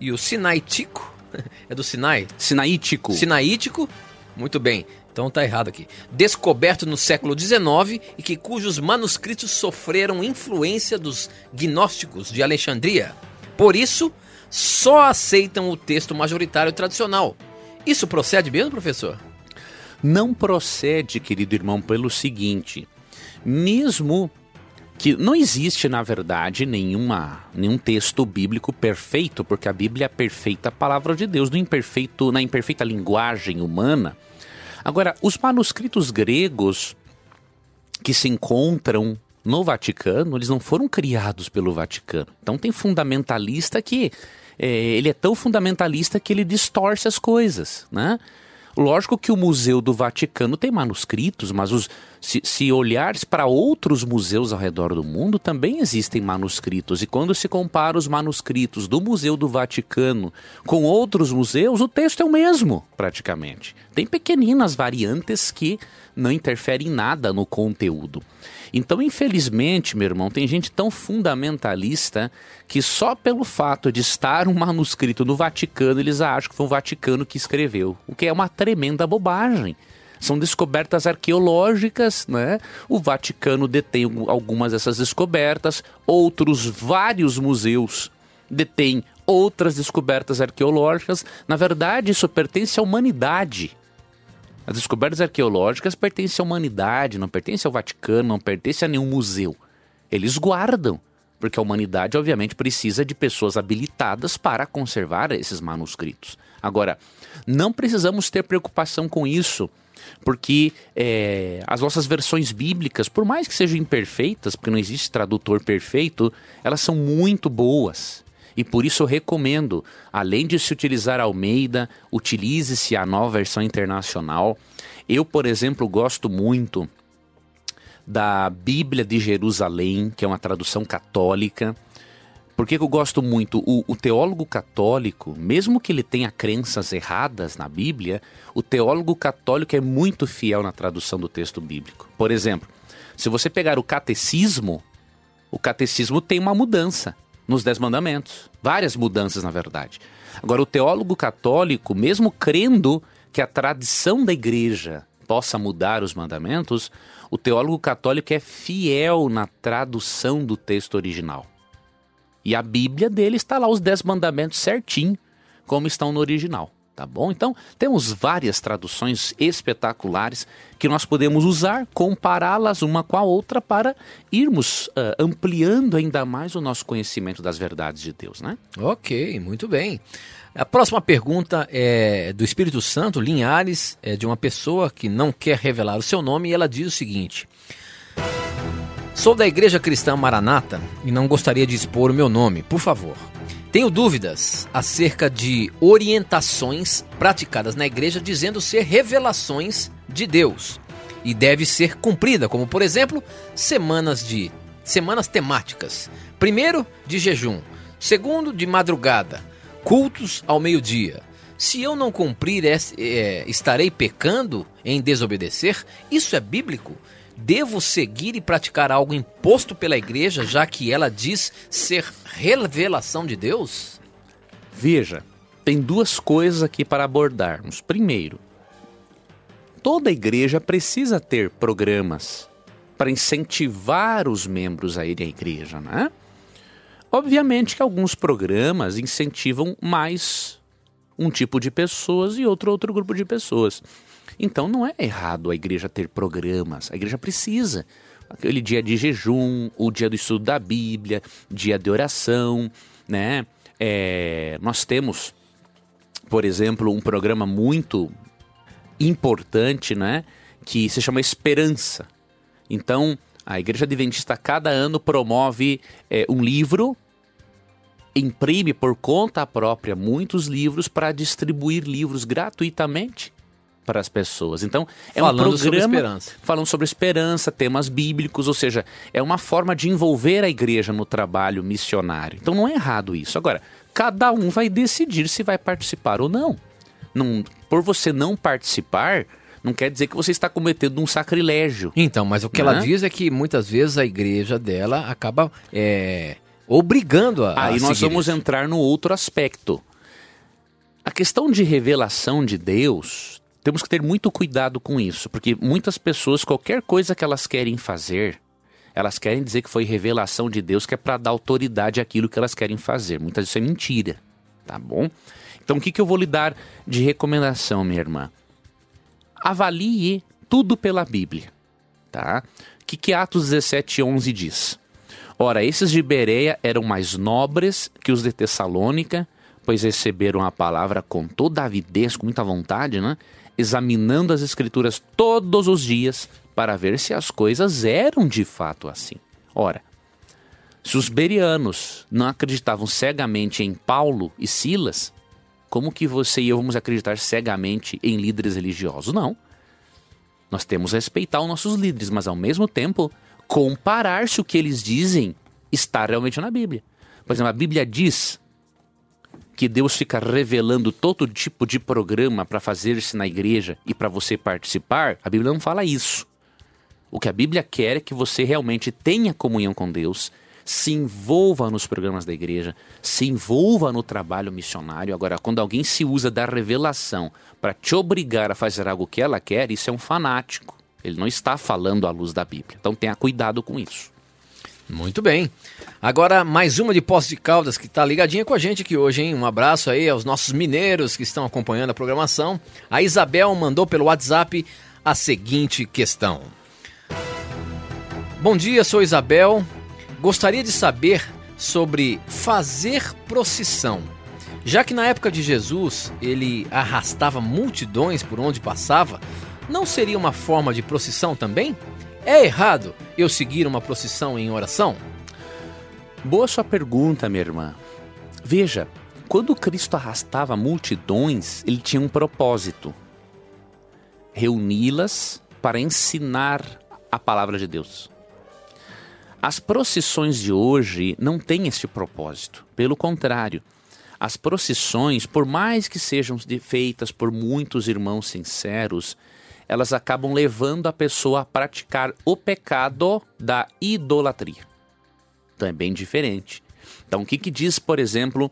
e o Sinaítico. É do Sinai? Sinaítico. Sinaítico. Muito bem. Então tá errado aqui. Descoberto no século XIX e que cujos manuscritos sofreram influência dos gnósticos de Alexandria. Por isso, só aceitam o texto majoritário tradicional. Isso procede mesmo, professor? Não procede, querido irmão, pelo seguinte: mesmo que não existe, na verdade, nenhuma, nenhum texto bíblico perfeito, porque a Bíblia é a perfeita palavra de Deus, no imperfeito, na imperfeita linguagem humana. Agora, os manuscritos gregos que se encontram no Vaticano, eles não foram criados pelo Vaticano. Então tem fundamentalista que é, ele é tão fundamentalista que ele distorce as coisas, né? Lógico que o Museu do Vaticano tem manuscritos, mas os, se, se olhares para outros museus ao redor do mundo, também existem manuscritos. E quando se compara os manuscritos do Museu do Vaticano com outros museus, o texto é o mesmo, praticamente. Tem pequeninas variantes que não interferem em nada no conteúdo. Então, infelizmente, meu irmão, tem gente tão fundamentalista que só pelo fato de estar um manuscrito no Vaticano, eles acham que foi o Vaticano que escreveu, o que é uma tremenda bobagem. São descobertas arqueológicas, né? O Vaticano detém algumas dessas descobertas, outros vários museus detêm outras descobertas arqueológicas. Na verdade, isso pertence à humanidade. As descobertas arqueológicas pertencem à humanidade, não pertencem ao Vaticano, não pertencem a nenhum museu. Eles guardam porque a humanidade, obviamente, precisa de pessoas habilitadas para conservar esses manuscritos. Agora, não precisamos ter preocupação com isso, porque é, as nossas versões bíblicas, por mais que sejam imperfeitas, porque não existe tradutor perfeito, elas são muito boas. E por isso eu recomendo, além de se utilizar Almeida, utilize-se a nova versão internacional. Eu, por exemplo, gosto muito da Bíblia de Jerusalém, que é uma tradução católica. Por que, eu gosto muito? O, o, teólogo católico, mesmo que ele tenha crenças erradas na Bíblia, o teólogo católico é muito fiel na tradução do texto bíblico. Por exemplo, se você pegar o catecismo, o catecismo tem uma mudança nos Dez Mandamentos. Várias mudanças, na verdade. Agora, o teólogo católico, mesmo crendo que a tradição da igreja possa mudar os mandamentos, o teólogo católico é fiel na tradução do texto original. E a Bíblia dele está lá, os Dez Mandamentos certinho, como estão no original tá bom? Então, temos várias traduções espetaculares que nós podemos usar, compará-las uma com a outra para irmos uh, ampliando ainda mais o nosso conhecimento das verdades de Deus, né? Ok, muito bem. A próxima pergunta é do Espírito Santo, Linhares, é de uma pessoa que não quer revelar o seu nome e ela diz o seguinte: Sou da Igreja Cristã Maranata e não gostaria de expor o meu nome, por favor. Tenho dúvidas acerca de orientações praticadas na igreja dizendo ser revelações de Deus e deve ser cumprida, como por exemplo, semanas de semanas temáticas. Primeiro, de jejum, segundo, de madrugada, cultos ao meio-dia. Se eu não cumprir, é, é, estarei pecando em desobedecer? Isso é bíblico? Devo seguir e praticar algo imposto pela igreja, já que ela diz ser revelação de Deus? Veja, tem duas coisas aqui para abordarmos. Primeiro, toda igreja precisa ter programas para incentivar os membros a irem à igreja, né? Obviamente que alguns programas incentivam mais um tipo de pessoas e outro outro grupo de pessoas. Então não é errado a igreja ter programas, a igreja precisa. Aquele dia de jejum, o dia do estudo da Bíblia, dia de oração, né? É, nós temos, por exemplo, um programa muito importante, né? Que se chama Esperança. Então, a Igreja Adventista cada ano promove é, um livro, imprime por conta própria muitos livros para distribuir livros gratuitamente para as pessoas. Então, é falando um programa sobre esperança. falando sobre esperança, temas bíblicos, ou seja, é uma forma de envolver a igreja no trabalho missionário. Então, não é errado isso. Agora, cada um vai decidir se vai participar ou não. não por você não participar, não quer dizer que você está cometendo um sacrilégio. Então, mas o que ela diz é que muitas vezes a igreja dela acaba é, obrigando a. Aí a nós vamos isso. entrar no outro aspecto. A questão de revelação de Deus temos que ter muito cuidado com isso, porque muitas pessoas, qualquer coisa que elas querem fazer, elas querem dizer que foi revelação de Deus, que é para dar autoridade àquilo que elas querem fazer. Muitas vezes isso é mentira, tá bom? Então o que, que eu vou lhe dar de recomendação, minha irmã? Avalie tudo pela Bíblia, tá? O que, que Atos 17, 11 diz? Ora, esses de Bereia eram mais nobres que os de Tessalônica, pois receberam a palavra com toda avidez, com muita vontade, né? Examinando as Escrituras todos os dias para ver se as coisas eram de fato assim. Ora, se os berianos não acreditavam cegamente em Paulo e Silas, como que você e eu vamos acreditar cegamente em líderes religiosos? Não. Nós temos que respeitar os nossos líderes, mas ao mesmo tempo comparar se o que eles dizem está realmente na Bíblia. Por exemplo, a Bíblia diz que Deus fica revelando todo tipo de programa para fazer-se na igreja e para você participar, a Bíblia não fala isso. O que a Bíblia quer é que você realmente tenha comunhão com Deus, se envolva nos programas da igreja, se envolva no trabalho missionário. Agora, quando alguém se usa da revelação para te obrigar a fazer algo que ela quer, isso é um fanático. Ele não está falando à luz da Bíblia. Então tenha cuidado com isso. Muito bem. Agora, mais uma de Poços de Caldas que está ligadinha com a gente aqui hoje, hein? Um abraço aí aos nossos mineiros que estão acompanhando a programação. A Isabel mandou pelo WhatsApp a seguinte questão. Bom dia, sou Isabel gostaria de saber sobre fazer procissão. Já que na época de Jesus ele arrastava multidões por onde passava, não seria uma forma de procissão também? É errado eu seguir uma procissão em oração? Boa sua pergunta, minha irmã. Veja, quando Cristo arrastava multidões, ele tinha um propósito: reuni-las para ensinar a palavra de Deus. As procissões de hoje não têm este propósito. Pelo contrário, as procissões, por mais que sejam feitas por muitos irmãos sinceros, elas acabam levando a pessoa a praticar o pecado da idolatria. Então é bem diferente. Então o que, que diz, por exemplo,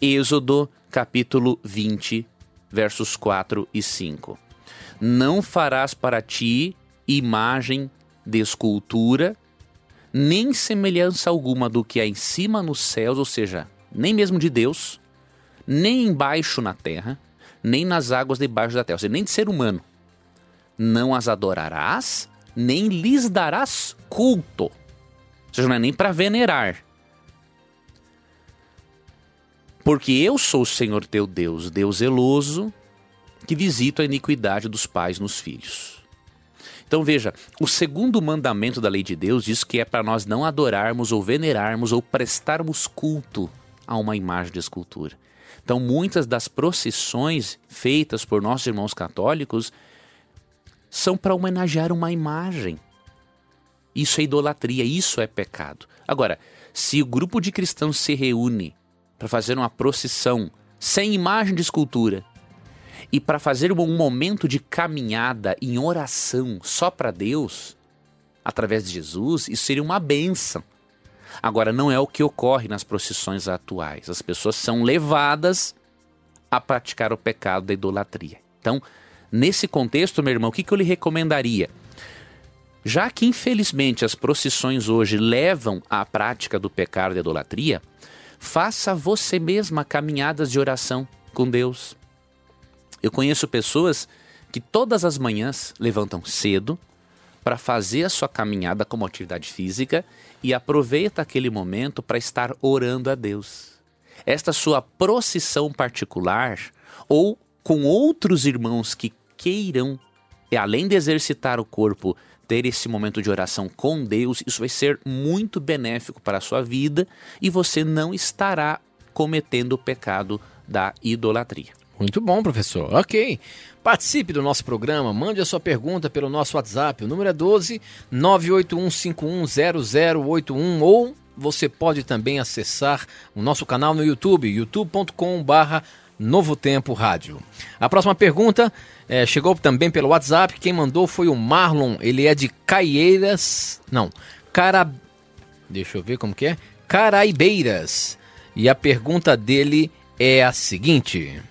Êxodo capítulo 20, versos 4 e 5? Não farás para ti imagem de escultura, nem semelhança alguma do que há em cima nos céus, ou seja, nem mesmo de Deus, nem embaixo na terra, nem nas águas debaixo da terra, ou seja, nem de ser humano. Não as adorarás, nem lhes darás culto. Ou seja, não é nem para venerar. Porque eu sou o Senhor teu Deus, Deus zeloso, que visito a iniquidade dos pais nos filhos. Então veja, o segundo mandamento da lei de Deus diz que é para nós não adorarmos ou venerarmos ou prestarmos culto a uma imagem de escultura. Então, muitas das procissões feitas por nossos irmãos católicos são para homenagear uma imagem. Isso é idolatria, isso é pecado. Agora, se o grupo de cristãos se reúne para fazer uma procissão sem imagem de escultura e para fazer um momento de caminhada em oração só para Deus, através de Jesus, isso seria uma benção. Agora, não é o que ocorre nas procissões atuais. As pessoas são levadas a praticar o pecado da idolatria. Então, nesse contexto, meu irmão, o que, que eu lhe recomendaria? Já que, infelizmente, as procissões hoje levam à prática do pecado da idolatria, faça você mesma caminhadas de oração com Deus. Eu conheço pessoas que todas as manhãs levantam cedo para fazer a sua caminhada como atividade física e aproveita aquele momento para estar orando a Deus. Esta sua procissão particular ou com outros irmãos que queiram, além de exercitar o corpo, ter esse momento de oração com Deus, isso vai ser muito benéfico para a sua vida e você não estará cometendo o pecado da idolatria. Muito bom, professor. Ok. Participe do nosso programa, mande a sua pergunta pelo nosso WhatsApp. O número é 12 981510081 ou você pode também acessar o nosso canal no YouTube, youtube.com/barra Novo Tempo Rádio. A próxima pergunta é, chegou também pelo WhatsApp. Quem mandou foi o Marlon. Ele é de Caieiras. Não, Cara. Deixa eu ver como que é. Caraibeiras. E a pergunta dele é a seguinte.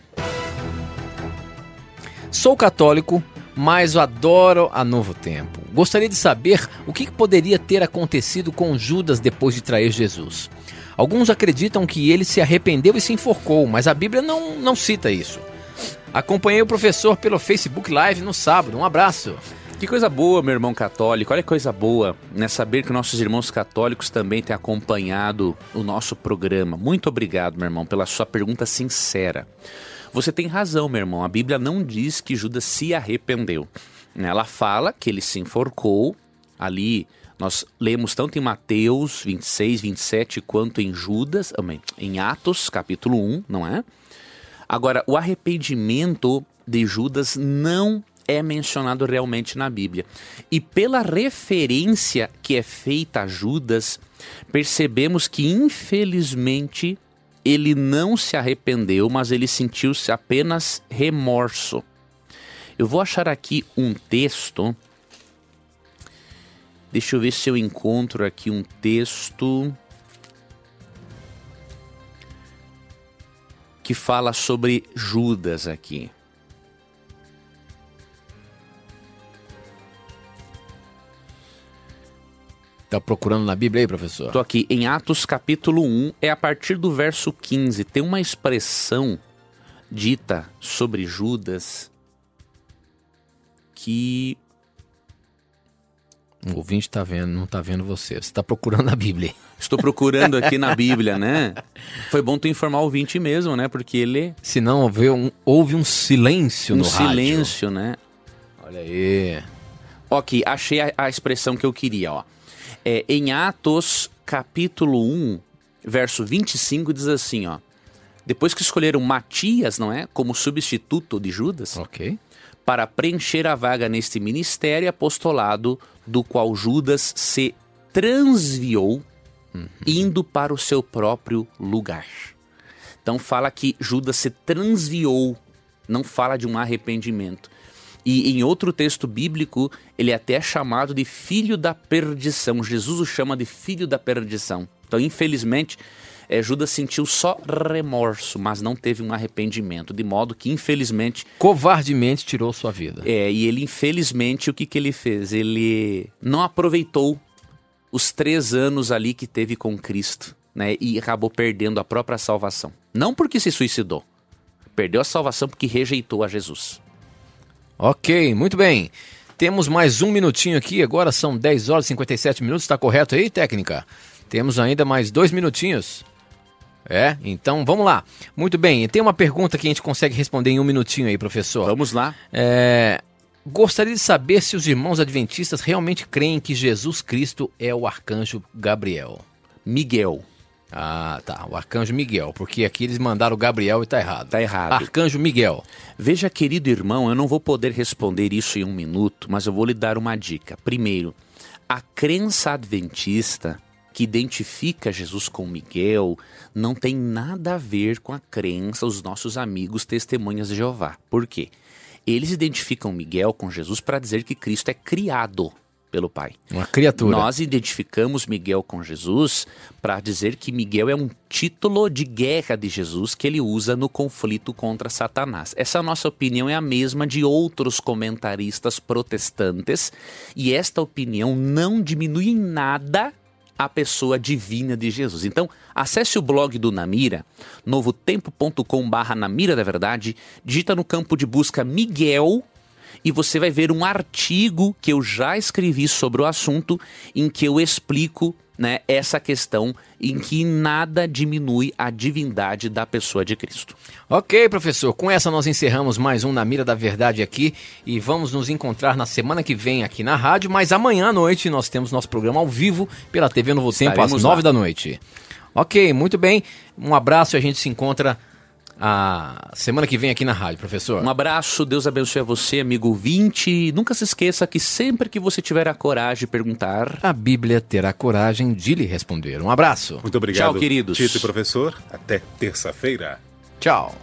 Sou católico, mas adoro a Novo Tempo. Gostaria de saber o que poderia ter acontecido com Judas depois de trair Jesus. Alguns acreditam que ele se arrependeu e se enforcou, mas a Bíblia não, não cita isso. Acompanhei o professor pelo Facebook Live no sábado. Um abraço. Que coisa boa, meu irmão católico. Olha que coisa boa, né? Saber que nossos irmãos católicos também têm acompanhado o nosso programa. Muito obrigado, meu irmão, pela sua pergunta sincera. Você tem razão, meu irmão. A Bíblia não diz que Judas se arrependeu. Ela fala que ele se enforcou. Ali nós lemos tanto em Mateus 26, 27 quanto em Judas, em Atos, capítulo 1, não é? Agora, o arrependimento de Judas não é mencionado realmente na Bíblia. E pela referência que é feita a Judas, percebemos que infelizmente ele não se arrependeu, mas ele sentiu-se apenas remorso. Eu vou achar aqui um texto. Deixa eu ver se eu encontro aqui um texto que fala sobre Judas aqui. Tá procurando na Bíblia aí, professor? Tô aqui em Atos capítulo 1, é a partir do verso 15. Tem uma expressão dita sobre Judas que O ouvinte tá vendo, não tá vendo você. Você tá procurando a Bíblia. Estou procurando aqui na Bíblia, né? Foi bom tu informar o ouvinte mesmo, né? Porque ele. Se não, houve um, houve um silêncio Um no rádio. silêncio, né? Olha aí. Ok, achei a, a expressão que eu queria, ó. É, em Atos, capítulo 1, verso 25, diz assim, ó. Depois que escolheram Matias, não é? Como substituto de Judas, Ok. para preencher a vaga neste ministério e apostolado do qual Judas se transviou, indo para o seu próprio lugar. Então fala que Judas se transviou, não fala de um arrependimento. E em outro texto bíblico, ele é até chamado de filho da perdição. Jesus o chama de filho da perdição. Então, infelizmente, eh, Judas sentiu só remorso, mas não teve um arrependimento. De modo que, infelizmente, Covardemente tirou sua vida. é, e ele, infelizmente, o que, que ele fez? Ele não aproveitou os três anos ali que teve com Cristo, né? E acabou perdendo a própria salvação. Não porque se suicidou. Perdeu a salvação porque rejeitou a Jesus. Ok, muito bem. Temos mais um minutinho aqui, agora são 10 horas e 57 minutos, está correto aí, técnica? Temos ainda mais dois minutinhos. É, então vamos lá. Muito bem, tem uma pergunta que a gente consegue responder em um minutinho aí, professor. Vamos lá. É, gostaria de saber se os irmãos adventistas realmente creem que Jesus Cristo é o arcanjo Gabriel. Miguel. Ah, tá, o arcanjo Miguel, porque aqui eles mandaram Gabriel e tá errado. Tá errado. Arcanjo Miguel. Veja, querido irmão, eu não vou poder responder isso em um minuto, mas eu vou lhe dar uma dica. Primeiro, a crença adventista que identifica Jesus com Miguel não tem nada a ver com a crença dos nossos amigos testemunhas de Jeová. Por quê? Eles identificam Miguel com Jesus para dizer que Cristo é criado pelo Pai. Uma criatura. Nós identificamos Miguel com Jesus para dizer que Miguel é um título de guerra de Jesus que ele usa no conflito contra Satanás. Essa nossa opinião é a mesma de outros comentaristas protestantes e esta opinião não diminui em nada a pessoa divina de Jesus. Então, acesse o blog do Namira, novotempo.com/barra Namira da Verdade, digita no campo de busca Miguel e você vai ver um artigo que eu já escrevi sobre o assunto, em que eu explico né, essa questão em que nada diminui a divindade da pessoa de Cristo. Ok, professor. Com essa nós encerramos mais um Na Mira da Verdade aqui e vamos nos encontrar na semana que vem aqui na rádio, mas amanhã à noite nós temos nosso programa ao vivo pela TV Novo Tempo às nove da noite. Ok, muito bem. Um abraço e a gente se encontra a semana que vem aqui na rádio, professor. Um abraço, Deus abençoe a você, amigo ouvinte. Nunca se esqueça que sempre que você tiver a coragem de perguntar, A Bíblia terá coragem de lhe responder. Um abraço. Muito obrigado, Tchau, queridos. Tito e professor. Até terça-feira. Tchau.